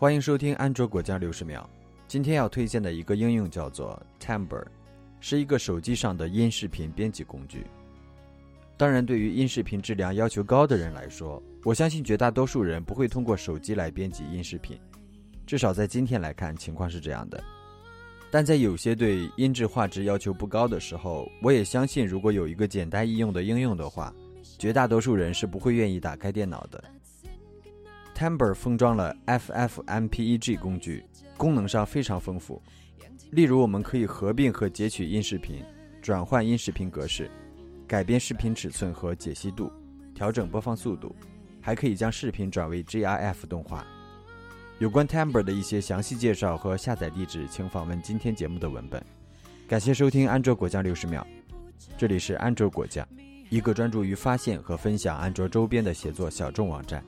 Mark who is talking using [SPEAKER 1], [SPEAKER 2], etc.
[SPEAKER 1] 欢迎收听安卓果酱六十秒。今天要推荐的一个应用叫做 Timbre，是一个手机上的音视频编辑工具。当然，对于音视频质量要求高的人来说，我相信绝大多数人不会通过手机来编辑音视频，至少在今天来看，情况是这样的。但在有些对音质画质要求不高的时候，我也相信，如果有一个简单易用的应用的话，绝大多数人是不会愿意打开电脑的。Timber 封装了 FFmpeg 工具，功能上非常丰富。例如，我们可以合并和截取音视频，转换音视频格式，改变视频尺寸和解析度，调整播放速度，还可以将视频转为 GIF 动画。有关 Timbre 的一些详细介绍和下载地址，请访问今天节目的文本。感谢收听安卓果酱六十秒，这里是安卓果酱，一个专注于发现和分享安卓周边的写作小众网站。